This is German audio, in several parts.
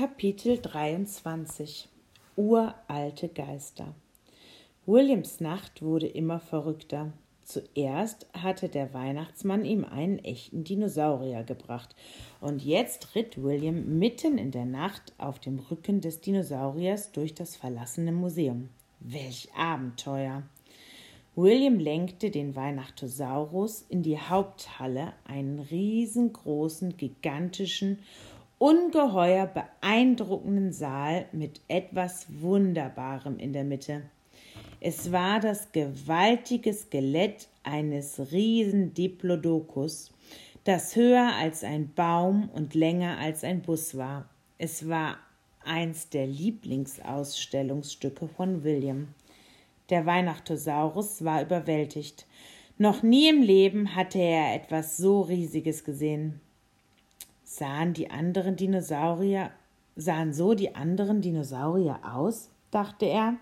Kapitel 23 Uralte Geister Williams Nacht wurde immer verrückter. Zuerst hatte der Weihnachtsmann ihm einen echten Dinosaurier gebracht, und jetzt ritt William mitten in der Nacht auf dem Rücken des Dinosauriers durch das verlassene Museum. Welch Abenteuer! William lenkte den Weihnachtosaurus in die Haupthalle, einen riesengroßen, gigantischen, ungeheuer beeindruckenden Saal mit etwas Wunderbarem in der Mitte. Es war das gewaltige Skelett eines riesen Diplodocus, das höher als ein Baum und länger als ein Bus war. Es war eins der Lieblingsausstellungsstücke von William. Der Weihnachtosaurus war überwältigt. Noch nie im Leben hatte er etwas so Riesiges gesehen. Sahen die anderen Dinosaurier, sahen so die anderen Dinosaurier aus? dachte er.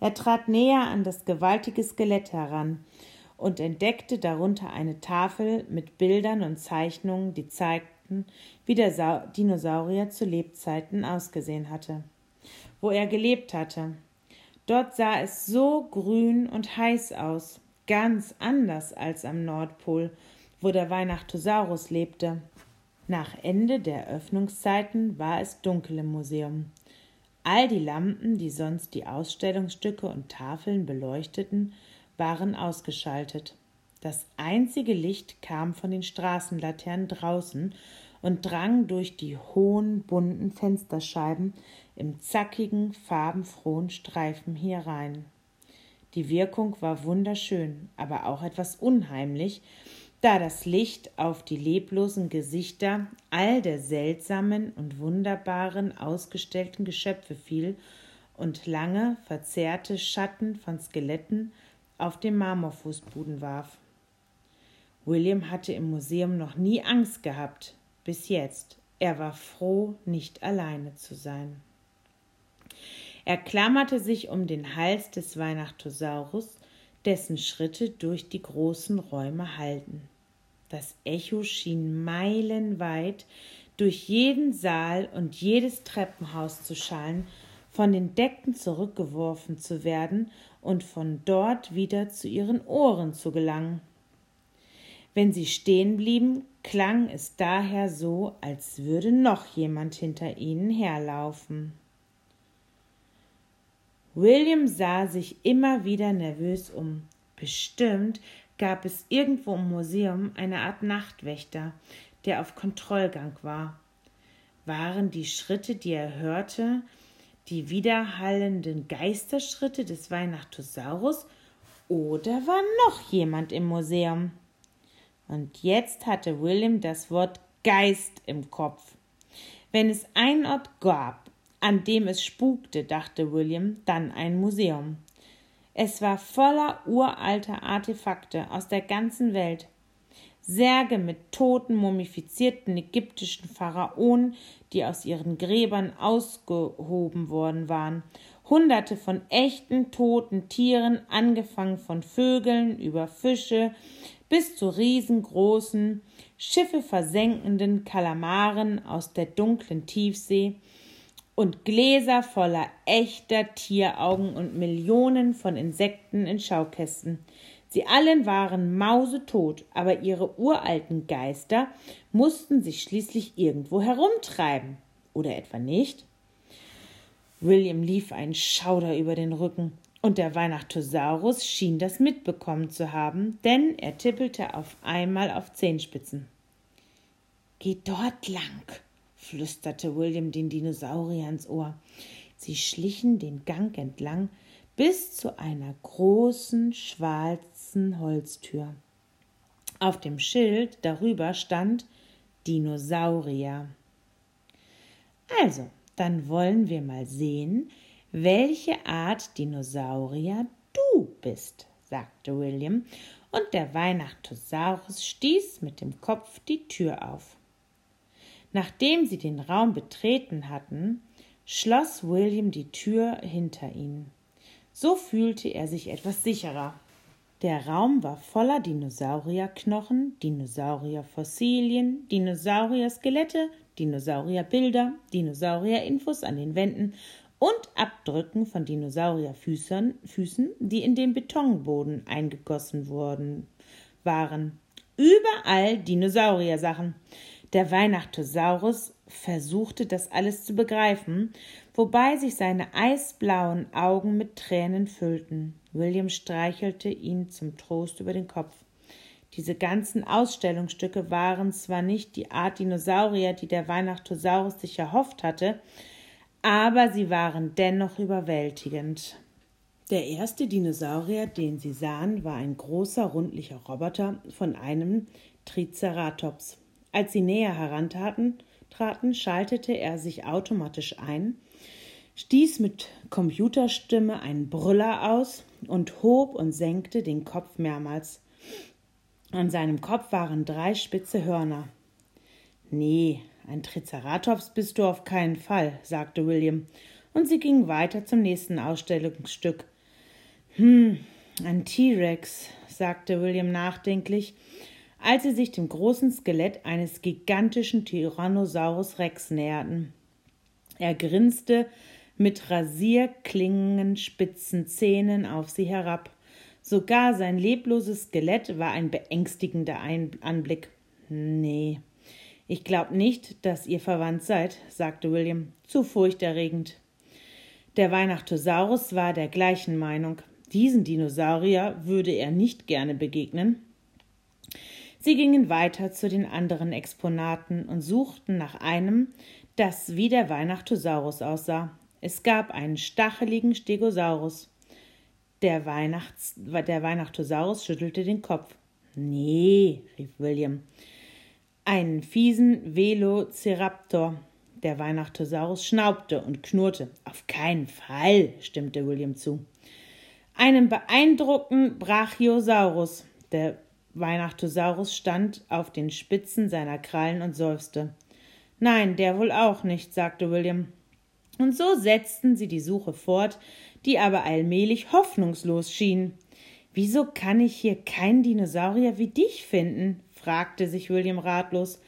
Er trat näher an das gewaltige Skelett heran und entdeckte darunter eine Tafel mit Bildern und Zeichnungen, die zeigten, wie der Sa Dinosaurier zu Lebzeiten ausgesehen hatte, wo er gelebt hatte. Dort sah es so grün und heiß aus, ganz anders als am Nordpol, wo der Weihnachtosaurus lebte. Nach Ende der Öffnungszeiten war es dunkel im Museum. All die Lampen, die sonst die Ausstellungsstücke und Tafeln beleuchteten, waren ausgeschaltet. Das einzige Licht kam von den Straßenlaternen draußen und drang durch die hohen, bunten Fensterscheiben im zackigen, farbenfrohen Streifen herein. Die Wirkung war wunderschön, aber auch etwas unheimlich, da das Licht auf die leblosen Gesichter all der seltsamen und wunderbaren ausgestellten Geschöpfe fiel und lange, verzerrte Schatten von Skeletten auf dem Marmorfußboden warf. William hatte im Museum noch nie Angst gehabt, bis jetzt. Er war froh, nicht alleine zu sein. Er klammerte sich um den Hals des Weihnachtosaurus, dessen Schritte durch die großen Räume hallten. Das Echo schien meilenweit durch jeden Saal und jedes Treppenhaus zu schallen, von den Decken zurückgeworfen zu werden und von dort wieder zu ihren Ohren zu gelangen. Wenn sie stehen blieben, klang es daher so, als würde noch jemand hinter ihnen herlaufen. William sah sich immer wieder nervös um. Bestimmt gab es irgendwo im Museum eine Art Nachtwächter, der auf Kontrollgang war. Waren die Schritte, die er hörte, die widerhallenden Geisterschritte des Weihnachtosaurus oder war noch jemand im Museum? Und jetzt hatte William das Wort Geist im Kopf. Wenn es einen Ort gab, an dem es spukte, dachte William, dann ein Museum. Es war voller uralter Artefakte aus der ganzen Welt. Särge mit toten, mumifizierten ägyptischen Pharaonen, die aus ihren Gräbern ausgehoben worden waren. Hunderte von echten toten Tieren, angefangen von Vögeln über Fische bis zu riesengroßen, Schiffe versenkenden Kalamaren aus der dunklen Tiefsee, und Gläser voller echter Tieraugen und Millionen von Insekten in Schaukästen. Sie allen waren mausetot, aber ihre uralten Geister mussten sich schließlich irgendwo herumtreiben. Oder etwa nicht? William lief ein Schauder über den Rücken, und der Weihnachtosaurus schien das mitbekommen zu haben, denn er tippelte auf einmal auf Zehenspitzen. Geh dort lang, flüsterte William den Dinosaurier ins Ohr. Sie schlichen den Gang entlang bis zu einer großen schwarzen Holztür. Auf dem Schild darüber stand Dinosaurier. Also, dann wollen wir mal sehen, welche Art Dinosaurier du bist, sagte William, und der Weihnachtosaurus stieß mit dem Kopf die Tür auf. Nachdem sie den Raum betreten hatten, schloss William die Tür hinter ihnen. So fühlte er sich etwas sicherer. Der Raum war voller Dinosaurierknochen, Dinosaurierfossilien, Dinosaurier-Skelette, Dinosaurierbilder, Dinosaurierinfos an den Wänden und Abdrücken von Dinosaurierfüßen, Füßen, die in den Betonboden eingegossen worden waren. Überall Dinosauriersachen. Der Weihnachtosaurus versuchte das alles zu begreifen, wobei sich seine eisblauen Augen mit Tränen füllten. William streichelte ihn zum Trost über den Kopf. Diese ganzen Ausstellungsstücke waren zwar nicht die Art Dinosaurier, die der Weihnachtosaurus sich erhofft hatte, aber sie waren dennoch überwältigend. Der erste Dinosaurier, den sie sahen, war ein großer, rundlicher Roboter von einem Triceratops. Als sie näher herantraten, traten, schaltete er sich automatisch ein, stieß mit Computerstimme einen Brüller aus und hob und senkte den Kopf mehrmals. An seinem Kopf waren drei spitze Hörner. Nee, ein Triceratops bist du auf keinen Fall, sagte William, und sie gingen weiter zum nächsten Ausstellungsstück. Hm, ein T-Rex, sagte William nachdenklich, als sie sich dem großen Skelett eines gigantischen Tyrannosaurus Rex näherten. Er grinste mit rasierklingenden spitzen Zähnen auf sie herab. Sogar sein lebloses Skelett war ein beängstigender Anblick. Nee, ich glaube nicht, dass ihr verwandt seid, sagte William, zu furchterregend. Der Weihnachtosaurus war der gleichen Meinung. Diesen Dinosaurier würde er nicht gerne begegnen. Sie gingen weiter zu den anderen Exponaten und suchten nach einem, das wie der Weihnachtosaurus aussah. Es gab einen stacheligen Stegosaurus. Der, Weihnachts der Weihnachtosaurus schüttelte den Kopf. Nee, rief William einen fiesen Velociraptor. Der Weihnachtosaurus schnaubte und knurrte. Auf keinen Fall, stimmte William zu. Einen beeindruckten Brachiosaurus. Der Weihnachtosaurus stand auf den Spitzen seiner Krallen und seufzte. Nein, der wohl auch nicht, sagte William. Und so setzten sie die Suche fort, die aber allmählich hoffnungslos schien. Wieso kann ich hier keinen Dinosaurier wie dich finden? fragte sich William ratlos.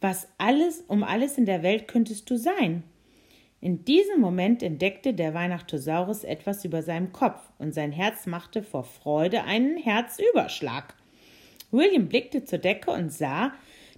Was alles um alles in der Welt könntest du sein? In diesem Moment entdeckte der Weihnachtosaurus etwas über seinem Kopf und sein Herz machte vor Freude einen Herzüberschlag. William blickte zur Decke und sah,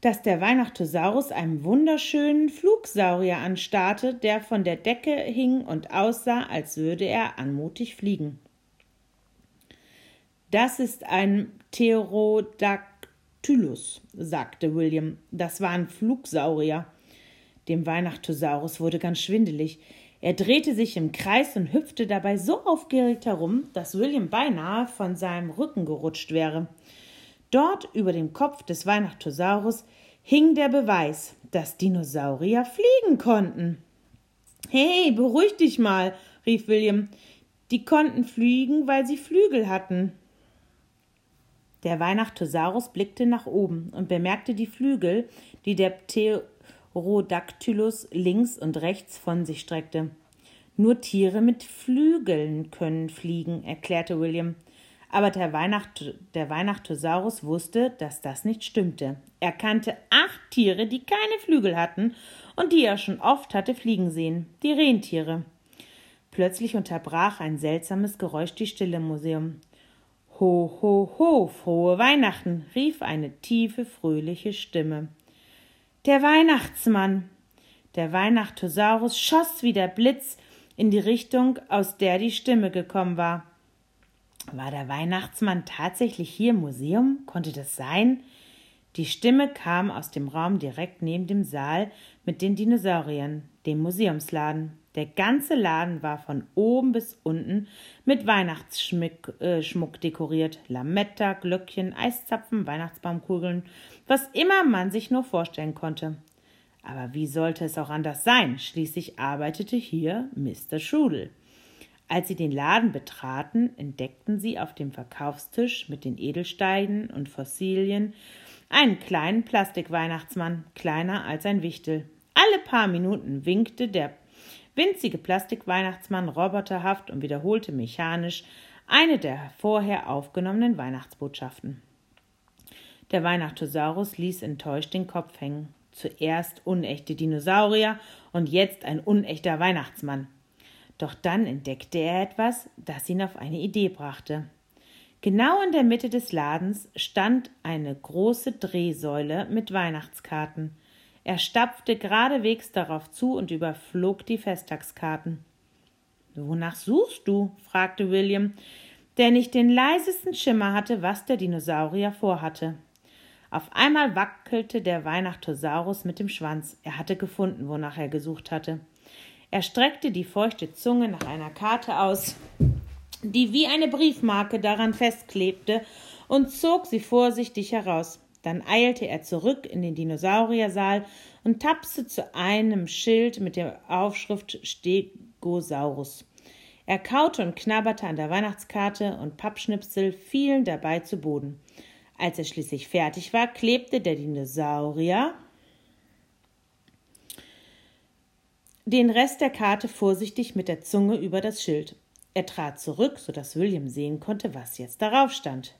dass der Weihnachtosaurus einem wunderschönen Flugsaurier anstarrte, der von der Decke hing und aussah, als würde er anmutig fliegen. Das ist ein Pterodactyl Tylus, sagte William. Das war ein Flugsaurier. Dem Weihnachtosaurus wurde ganz schwindelig. Er drehte sich im Kreis und hüpfte dabei so aufgeregt herum, dass William beinahe von seinem Rücken gerutscht wäre. Dort über dem Kopf des Weihnachtosaurus hing der Beweis, dass Dinosaurier fliegen konnten. Hey, beruhig dich mal, rief William. Die konnten fliegen, weil sie Flügel hatten. Der Weihnachtosaurus blickte nach oben und bemerkte die Flügel, die der Pterodactylus links und rechts von sich streckte. Nur Tiere mit Flügeln können fliegen, erklärte William. Aber der, Weihnacht, der Weihnachtosaurus wusste, dass das nicht stimmte. Er kannte acht Tiere, die keine Flügel hatten und die er schon oft hatte fliegen sehen, die Rentiere. Plötzlich unterbrach ein seltsames Geräusch die Stille im Museum. Ho, ho, ho, frohe Weihnachten, rief eine tiefe, fröhliche Stimme. Der Weihnachtsmann. Der Weihnachtosaurus schoss wie der Blitz in die Richtung, aus der die Stimme gekommen war. War der Weihnachtsmann tatsächlich hier im Museum? Konnte das sein? Die Stimme kam aus dem Raum direkt neben dem Saal mit den Dinosauriern, dem Museumsladen. Der ganze Laden war von oben bis unten mit Weihnachtsschmuck äh, dekoriert. Lametta, Glöckchen, Eiszapfen, Weihnachtsbaumkugeln, was immer man sich nur vorstellen konnte. Aber wie sollte es auch anders sein? Schließlich arbeitete hier Mr. Schudel. Als sie den Laden betraten, entdeckten sie auf dem Verkaufstisch mit den Edelsteinen und Fossilien einen kleinen Plastikweihnachtsmann, kleiner als ein Wichtel. Alle paar Minuten winkte der winzige Plastikweihnachtsmann roboterhaft und wiederholte mechanisch eine der vorher aufgenommenen Weihnachtsbotschaften. Der Weihnachtosaurus ließ enttäuscht den Kopf hängen. Zuerst unechte Dinosaurier und jetzt ein unechter Weihnachtsmann. Doch dann entdeckte er etwas, das ihn auf eine Idee brachte. Genau in der Mitte des Ladens stand eine große Drehsäule mit Weihnachtskarten. Er stapfte geradewegs darauf zu und überflog die Festtagskarten. Wonach suchst du? fragte William, der nicht den leisesten Schimmer hatte, was der Dinosaurier vorhatte. Auf einmal wackelte der Weihnachtosaurus mit dem Schwanz. Er hatte gefunden, wonach er gesucht hatte. Er streckte die feuchte Zunge nach einer Karte aus, die wie eine Briefmarke daran festklebte, und zog sie vorsichtig heraus. Dann eilte er zurück in den Dinosauriersaal und tapste zu einem Schild mit der Aufschrift Stegosaurus. Er kaute und knabberte an der Weihnachtskarte und Pappschnipsel fielen dabei zu Boden. Als er schließlich fertig war, klebte der Dinosaurier den Rest der Karte vorsichtig mit der Zunge über das Schild. Er trat zurück, so dass William sehen konnte, was jetzt darauf stand.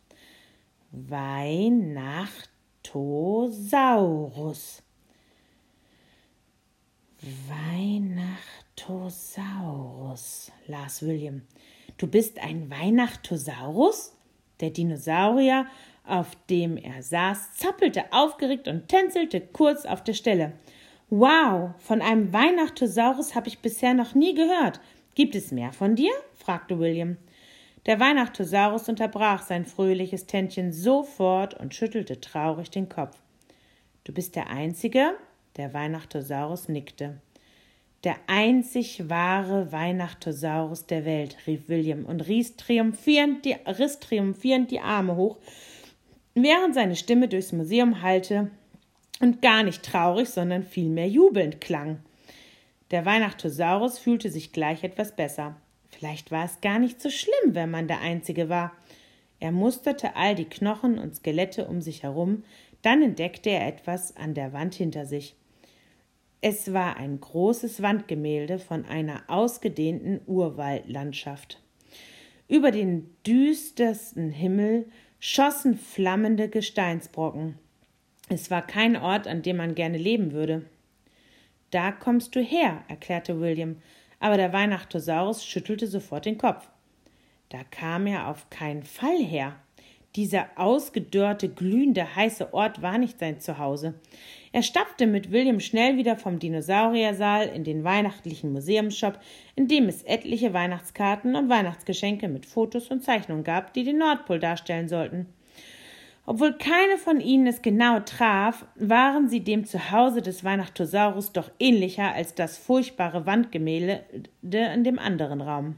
Weihnachtosaurus. Weihnachtosaurus, las William. Du bist ein Weihnachtosaurus? Der Dinosaurier, auf dem er saß, zappelte aufgeregt und tänzelte kurz auf der Stelle. Wow, von einem Weihnachtosaurus habe ich bisher noch nie gehört. Gibt es mehr von dir? fragte William. Der Weihnachtosaurus unterbrach sein fröhliches Tändchen sofort und schüttelte traurig den Kopf. Du bist der Einzige? Der Weihnachtosaurus nickte. Der einzig wahre Weihnachtosaurus der Welt, rief William und riss triumphierend die, riss triumphierend die Arme hoch, während seine Stimme durchs Museum hallte und gar nicht traurig, sondern vielmehr jubelnd klang. Der Weihnachtosaurus fühlte sich gleich etwas besser. Vielleicht war es gar nicht so schlimm, wenn man der Einzige war. Er musterte all die Knochen und Skelette um sich herum, dann entdeckte er etwas an der Wand hinter sich. Es war ein großes Wandgemälde von einer ausgedehnten Urwaldlandschaft. Über den düstersten Himmel schossen flammende Gesteinsbrocken. Es war kein Ort, an dem man gerne leben würde. Da kommst du her, erklärte William, aber der Weihnachtosaurus schüttelte sofort den Kopf. Da kam er auf keinen Fall her. Dieser ausgedörrte, glühende, heiße Ort war nicht sein Zuhause. Er stapfte mit William schnell wieder vom Dinosauriersaal in den weihnachtlichen Museumsshop, in dem es etliche Weihnachtskarten und Weihnachtsgeschenke mit Fotos und Zeichnungen gab, die den Nordpol darstellen sollten. Obwohl keine von ihnen es genau traf, waren sie dem Zuhause des Weihnachtosaurus doch ähnlicher als das furchtbare Wandgemälde in dem anderen Raum.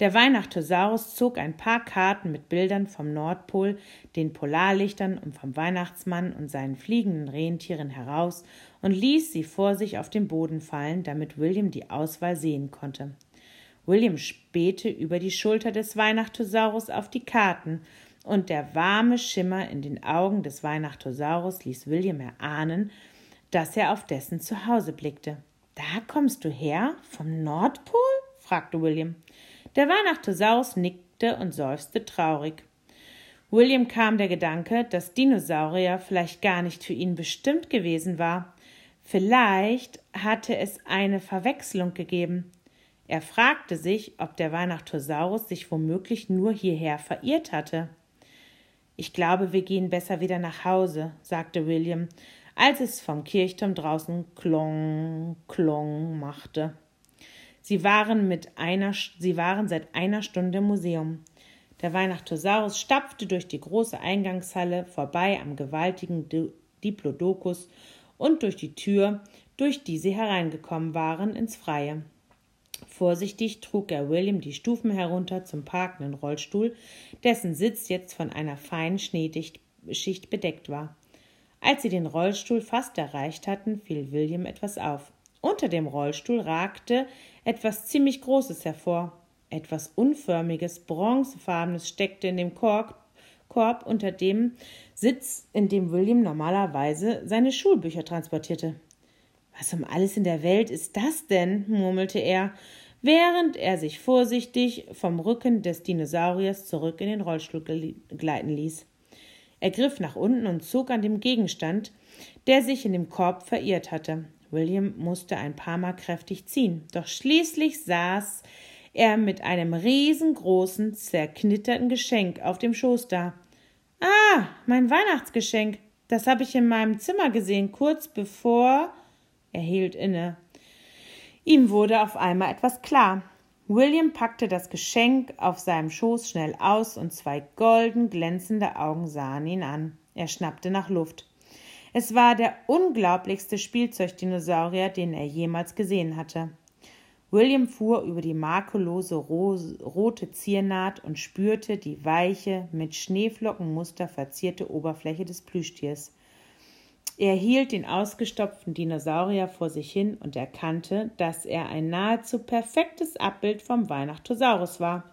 Der Weihnachtosaurus zog ein paar Karten mit Bildern vom Nordpol, den Polarlichtern und vom Weihnachtsmann und seinen fliegenden Rentieren heraus und ließ sie vor sich auf den Boden fallen, damit William die Auswahl sehen konnte. William spähte über die Schulter des Weihnachtosaurus auf die Karten und der warme Schimmer in den Augen des Weihnachtosaurus ließ William erahnen, dass er auf dessen Zuhause blickte. Da kommst du her? Vom Nordpol? fragte William. Der Weihnachtosaurus nickte und seufzte traurig. William kam der Gedanke, dass Dinosaurier vielleicht gar nicht für ihn bestimmt gewesen war. Vielleicht hatte es eine Verwechslung gegeben. Er fragte sich, ob der Weihnachtosaurus sich womöglich nur hierher verirrt hatte. Ich glaube, wir gehen besser wieder nach Hause, sagte William, als es vom Kirchturm draußen klong, klong machte. Sie waren mit einer, sie waren seit einer Stunde im Museum. Der Weihnachtosaurus stapfte durch die große Eingangshalle vorbei am gewaltigen Diplodocus und durch die Tür, durch die sie hereingekommen waren, ins Freie. Vorsichtig trug er William die Stufen herunter zum parkenden Rollstuhl, dessen Sitz jetzt von einer feinen Schneeschicht bedeckt war. Als sie den Rollstuhl fast erreicht hatten, fiel William etwas auf. Unter dem Rollstuhl ragte etwas ziemlich Großes hervor. Etwas Unförmiges, Bronzefarbenes steckte in dem Korb, Korb unter dem Sitz, in dem William normalerweise seine Schulbücher transportierte. Was um alles in der Welt ist das denn? murmelte er, während er sich vorsichtig vom Rücken des Dinosauriers zurück in den Rollstuhl gleiten ließ. Er griff nach unten und zog an dem Gegenstand, der sich in dem Korb verirrt hatte. William musste ein paar Mal kräftig ziehen, doch schließlich saß er mit einem riesengroßen, zerknitterten Geschenk auf dem Schoß da. Ah, mein Weihnachtsgeschenk. Das habe ich in meinem Zimmer gesehen, kurz bevor. Er hielt inne. Ihm wurde auf einmal etwas klar. William packte das Geschenk auf seinem Schoß schnell aus und zwei golden glänzende Augen sahen ihn an. Er schnappte nach Luft. Es war der unglaublichste Spielzeugdinosaurier, den er jemals gesehen hatte. William fuhr über die makellose rote Ziernaht und spürte die weiche, mit Schneeflockenmuster verzierte Oberfläche des Plüschtiers. Er hielt den ausgestopften Dinosaurier vor sich hin und erkannte, dass er ein nahezu perfektes Abbild vom Weihnachtosaurus war.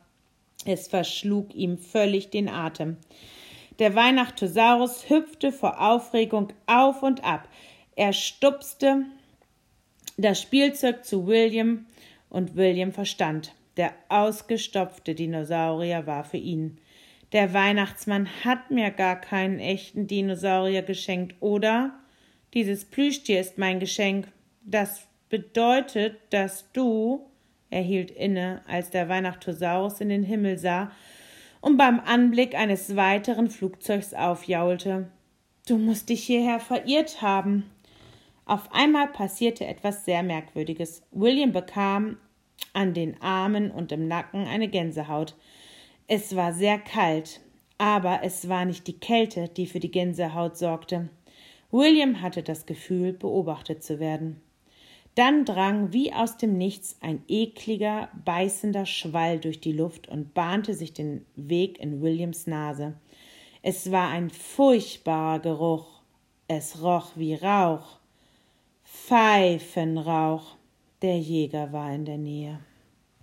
Es verschlug ihm völlig den Atem. Der Weihnachtosaurus hüpfte vor Aufregung auf und ab. Er stupste das Spielzeug zu William und William verstand. Der ausgestopfte Dinosaurier war für ihn. Der Weihnachtsmann hat mir gar keinen echten Dinosaurier geschenkt, oder? Dieses Plüschtier ist mein Geschenk. Das bedeutet, dass du. Er hielt inne, als der Weihnachtosaurus in den Himmel sah und beim Anblick eines weiteren Flugzeugs aufjaulte. Du musst dich hierher verirrt haben. Auf einmal passierte etwas sehr Merkwürdiges. William bekam an den Armen und im Nacken eine Gänsehaut. Es war sehr kalt, aber es war nicht die Kälte, die für die Gänsehaut sorgte. William hatte das Gefühl, beobachtet zu werden. Dann drang wie aus dem Nichts ein ekliger, beißender Schwall durch die Luft und bahnte sich den Weg in Williams Nase. Es war ein furchtbarer Geruch. Es roch wie Rauch. Pfeifenrauch. Der Jäger war in der Nähe.